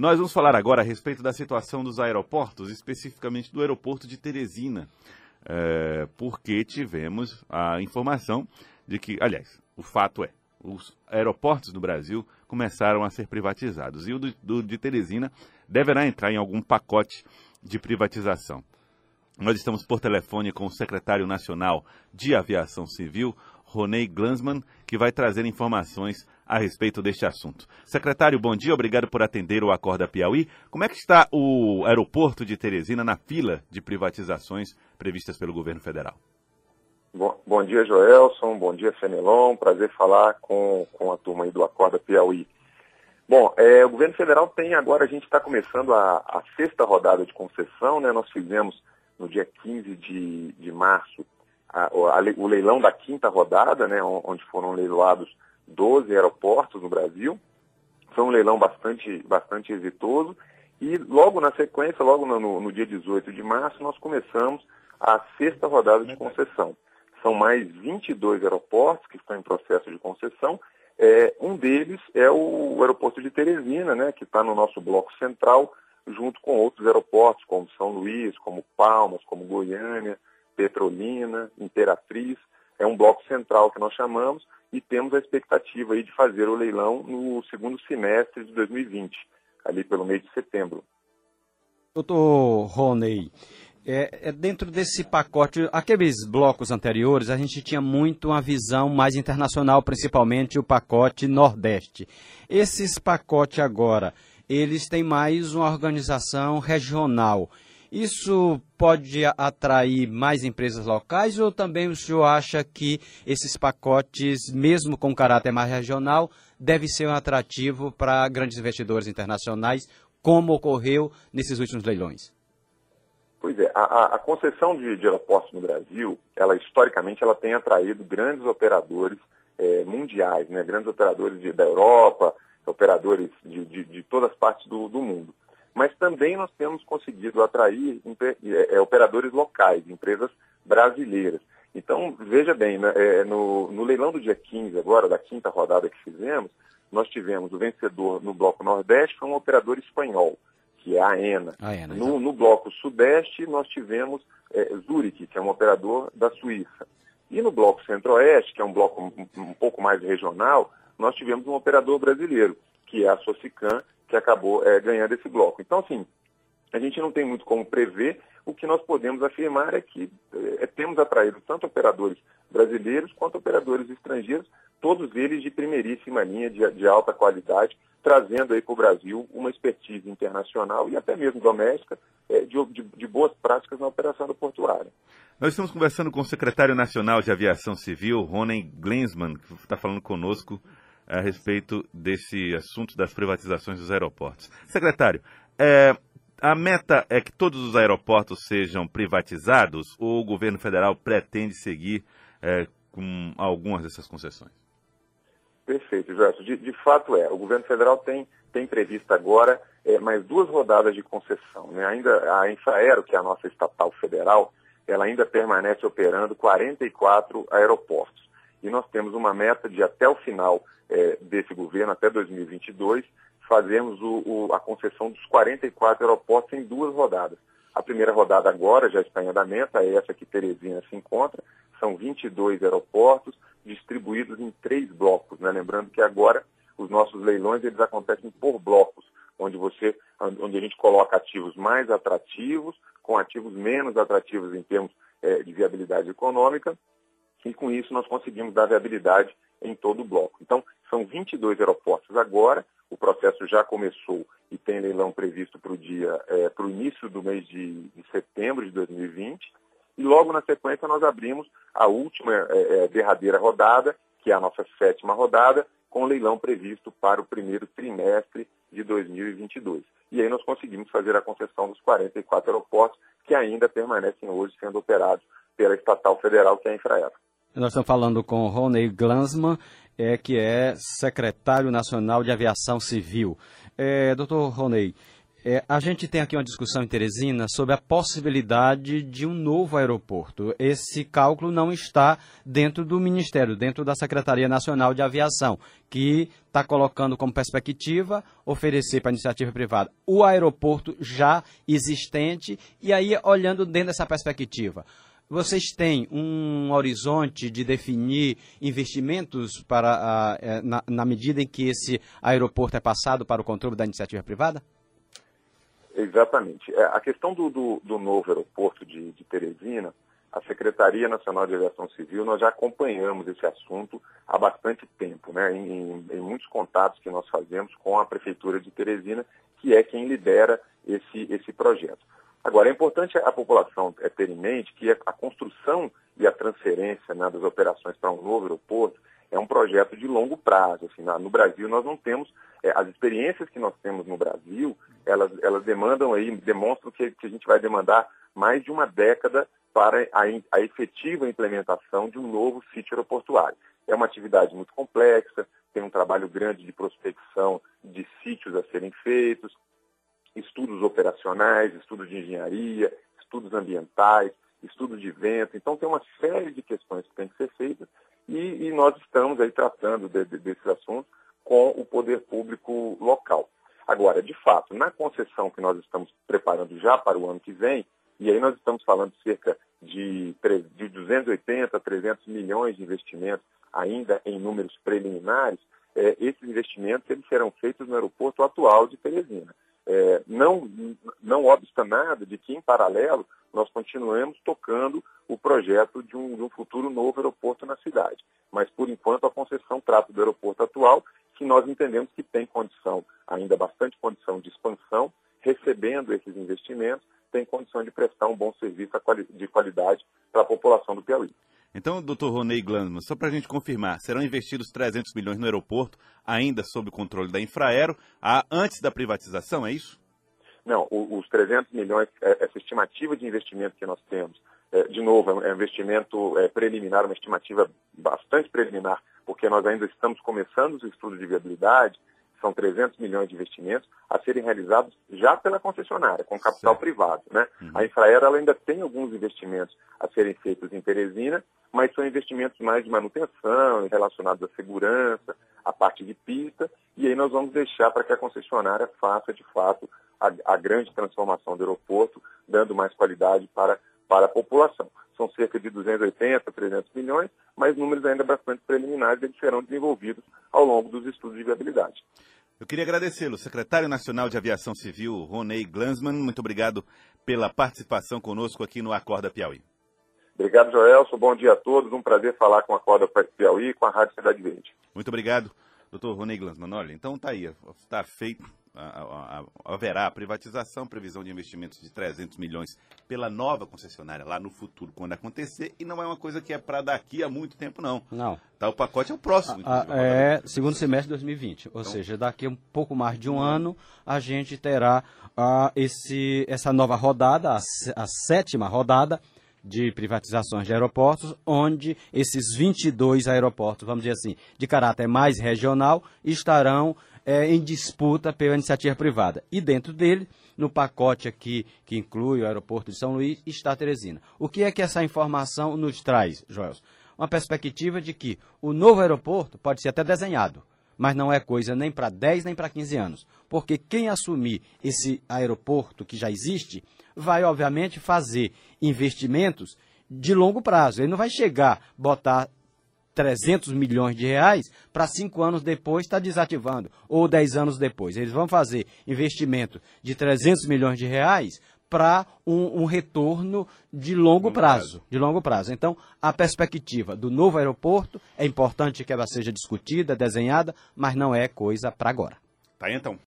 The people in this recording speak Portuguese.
Nós vamos falar agora a respeito da situação dos aeroportos, especificamente do aeroporto de Teresina, é, porque tivemos a informação de que, aliás, o fato é, os aeroportos do Brasil começaram a ser privatizados e o do, do de Teresina deverá entrar em algum pacote de privatização. Nós estamos por telefone com o secretário nacional de Aviação Civil, Ronei Glansman, que vai trazer informações a respeito deste assunto. Secretário, bom dia, obrigado por atender o Acorda Piauí. Como é que está o aeroporto de Teresina na fila de privatizações previstas pelo governo federal? Bom, bom dia, Joelson, bom dia, Fenelon, prazer falar com, com a turma aí do Acorda Piauí. Bom, é, o governo federal tem agora, a gente está começando a, a, sexta rodada de concessão, né? Nós fizemos no dia 15 de, de março a, a, o leilão da quinta rodada, né? Onde foram leiloados 12 aeroportos no Brasil. Foi um leilão bastante, bastante exitoso. E logo na sequência, logo no, no dia 18 de março, nós começamos a sexta rodada de concessão. São mais 22 aeroportos que estão em processo de concessão. É, um deles é o aeroporto de Teresina, né, que está no nosso bloco central, junto com outros aeroportos, como São Luís, como Palmas, como Goiânia, Petrolina, Imperatriz. É um bloco central que nós chamamos e temos a expectativa aí de fazer o leilão no segundo semestre de 2020, ali pelo mês de setembro. Doutor Roney, é, é, dentro desse pacote, aqueles blocos anteriores, a gente tinha muito uma visão mais internacional, principalmente o pacote Nordeste. Esses pacotes agora, eles têm mais uma organização regional. Isso pode atrair mais empresas locais ou também o senhor acha que esses pacotes, mesmo com caráter mais regional, deve ser um atrativo para grandes investidores internacionais, como ocorreu nesses últimos leilões? Pois é, a, a concessão de, de, aeroportos no Brasil, ela historicamente ela tem atraído grandes operadores é, mundiais, né, grandes operadores de, da Europa, operadores de, de, de todas as partes do, do mundo mas também nós temos conseguido atrair é, é, operadores locais, empresas brasileiras. Então, veja bem, né, é, no, no, leilão do dia 15, agora, da quinta rodada que fizemos, nós tivemos o vencedor no bloco Nordeste, foi um operador espanhol, que é a AENA. A AENA no, no, bloco Sudeste, nós tivemos é, Zurich, que é um operador da Suíça. E no bloco Centro-Oeste, que é um bloco um, um pouco mais regional, nós tivemos um operador brasileiro, que é a Socican, que acabou é, ganhando esse bloco. Então, assim, a gente não tem muito como prever. O que nós podemos afirmar é que é, temos atraído tanto operadores brasileiros quanto operadores estrangeiros, todos eles de primeiríssima linha, de, de alta qualidade, trazendo aí para o Brasil uma expertise internacional e até mesmo doméstica é, de, de, de, boas práticas na operação portuária. Nós estamos conversando com o secretário nacional de Aviação Civil, Ronen Glensman, que está falando conosco a respeito desse assunto das privatizações dos aeroportos. Secretário, é, a meta é que todos os aeroportos sejam privatizados ou o governo federal pretende seguir é, com algumas dessas concessões? Perfeito, Gerson. De, de, fato é. O governo federal tem, tem previsto agora é, mais duas rodadas de concessão. Né? Ainda a Infraero, que é a nossa estatal federal, ela ainda permanece operando 44 aeroportos. E nós temos uma meta de até o final é, desse governo, até 2022, fazermos o, o, a concessão dos 44 aeroportos em duas rodadas. A primeira rodada agora já está em andamento, é essa que Teresina se encontra, são 22 aeroportos distribuídos em três blocos, né? lembrando que agora os nossos leilões eles acontecem por blocos, onde você, onde a gente coloca ativos mais atrativos, com ativos menos atrativos em termos é, de viabilidade econômica, e com isso nós conseguimos dar viabilidade em todo o bloco. Então, são 22 aeroportos agora, o processo já começou e tem leilão previsto para o dia, é, para o início do mês de, de, setembro de 2020. E logo na sequência nós abrimos a última é, é, derradeira rodada, que é a nossa sétima rodada, com leilão previsto para o primeiro trimestre de 2022. E aí nós conseguimos fazer a concessão dos 44 aeroportos que ainda permanecem hoje sendo operados pela estatal federal, que é a Infraero. Nós estamos falando com Rony Glansman, é, que é secretário nacional de aviação civil. É, doutor Rony, É, a gente tem aqui uma discussão em Teresina sobre a possibilidade de um novo aeroporto. Esse cálculo não está dentro do Ministério, dentro da Secretaria Nacional de Aviação, que está colocando como perspectiva oferecer para a iniciativa privada o aeroporto já existente e aí olhando dentro dessa perspectiva. Vocês têm um horizonte de definir investimentos para, uh, na, na medida em que esse aeroporto é passado para o controle da iniciativa privada? Exatamente. É, a questão do, do, do novo aeroporto de, de, Teresina, a Secretaria Nacional de Aviação Civil, nós já acompanhamos esse assunto há bastante tempo, né? Em, em, em, muitos contatos que nós fazemos com a Prefeitura de Teresina, que é quem lidera esse, esse projeto. Agora, é importante a população é, ter em mente que a, construção e a transferência né, das operações para um novo aeroporto é um projeto de longo prazo. Assim, no Brasil, nós não temos é, as experiências que nós temos no Brasil, elas, elas demandam aí, demonstram que, que a gente vai demandar mais de uma década para a, a efetiva implementação de um novo sítio aeroportuário. É uma atividade muito complexa, tem um trabalho grande de prospecção de sítios a serem feitos, estudos operacionais, estudos de engenharia, estudos ambientais, estudos de vento. Então, tem uma série de questões que têm que ser feitas e, e nós estamos aí tratando de, de, desses assuntos com o poder público local. Agora, de fato, na concessão que nós estamos preparando já para o ano que vem, e aí nós estamos falando cerca de, de 280 a 300 milhões de investimentos, ainda em números preliminares, é, esses investimentos eles serão feitos no aeroporto atual de Teresina. É, não, não obsta nada de que, em paralelo, nós continuemos tocando o projeto de um, de um futuro novo aeroporto na cidade. Mas, por enquanto, a concessão trata do aeroporto atual que nós entendemos que tem condição, ainda bastante condição de expansão, recebendo esses investimentos, tem condição de prestar um bom serviço de qualidade para a população do Piauí. Então, doutor Ronei Glanzman, só para a gente confirmar, serão investidos 300 milhões no aeroporto, ainda sob o controle da Infraero, antes da privatização, é isso? Não, os 300 milhões, é, essa estimativa de investimento que nós temos, é, de novo, é um investimento preliminar, uma estimativa bastante preliminar, porque nós ainda estamos começando os estudos de viabilidade, são 300 milhões de investimentos a serem realizados já pela concessionária, com capital certo. privado. Né? Uhum. A Infraero ela ainda tem alguns investimentos a serem feitos em Teresina, mas são investimentos mais de manutenção, relacionados à segurança, à parte de pista, e aí nós vamos deixar para que a concessionária faça, de fato, a, a grande transformação do aeroporto, dando mais qualidade para, para a população são cerca de 280, 300 milhões, mas números ainda bastante preliminares, eles serão desenvolvidos ao longo dos estudos de viabilidade. Eu queria agradecê-lo, secretário nacional de Aviação Civil, Ronei Glansman. Muito obrigado pela participação conosco aqui no Acorda Piauí. Obrigado, Joelson. Bom dia a todos. Um prazer falar com a Acorda Piauí e com a Rádio Cidade Verde. Muito obrigado, doutor Ronei Glansman. Olha, então tá aí, está feito haverá a privatização, previsão de investimentos de 300 milhões pela nova concessionária lá no futuro, quando acontecer, e não é uma coisa que é para daqui a muito tempo, não. Não. Tá, o pacote é o próximo. A, a, é segundo semestre de 2020, ou então, seja, daqui a um pouco mais de um ano, a gente terá a, esse, essa nova rodada, a, a sétima rodada, de privatizações de aeroportos, onde esses 22 aeroportos, vamos dizer assim, de caráter mais regional, estarão é, em disputa pela iniciativa privada. E dentro dele, no pacote aqui que inclui o aeroporto de São Luís, está Teresina. O que é que essa informação nos traz, Joel? Uma perspectiva de que o novo aeroporto pode ser até desenhado, mas não é coisa nem para 10 nem para 15 anos. Porque quem assumir esse aeroporto que já existe vai, obviamente, fazer investimentos de longo prazo. Ele não vai chegar, botar 300 milhões de reais para cinco anos depois estar tá desativando, ou 10 anos depois. Eles vão fazer investimento de 300 milhões de reais para um, um, retorno de longo, longo prazo, prazo, de longo prazo. Então, a perspectiva do novo aeroporto é importante que ela seja discutida, desenhada, mas não é coisa para agora. Tá então.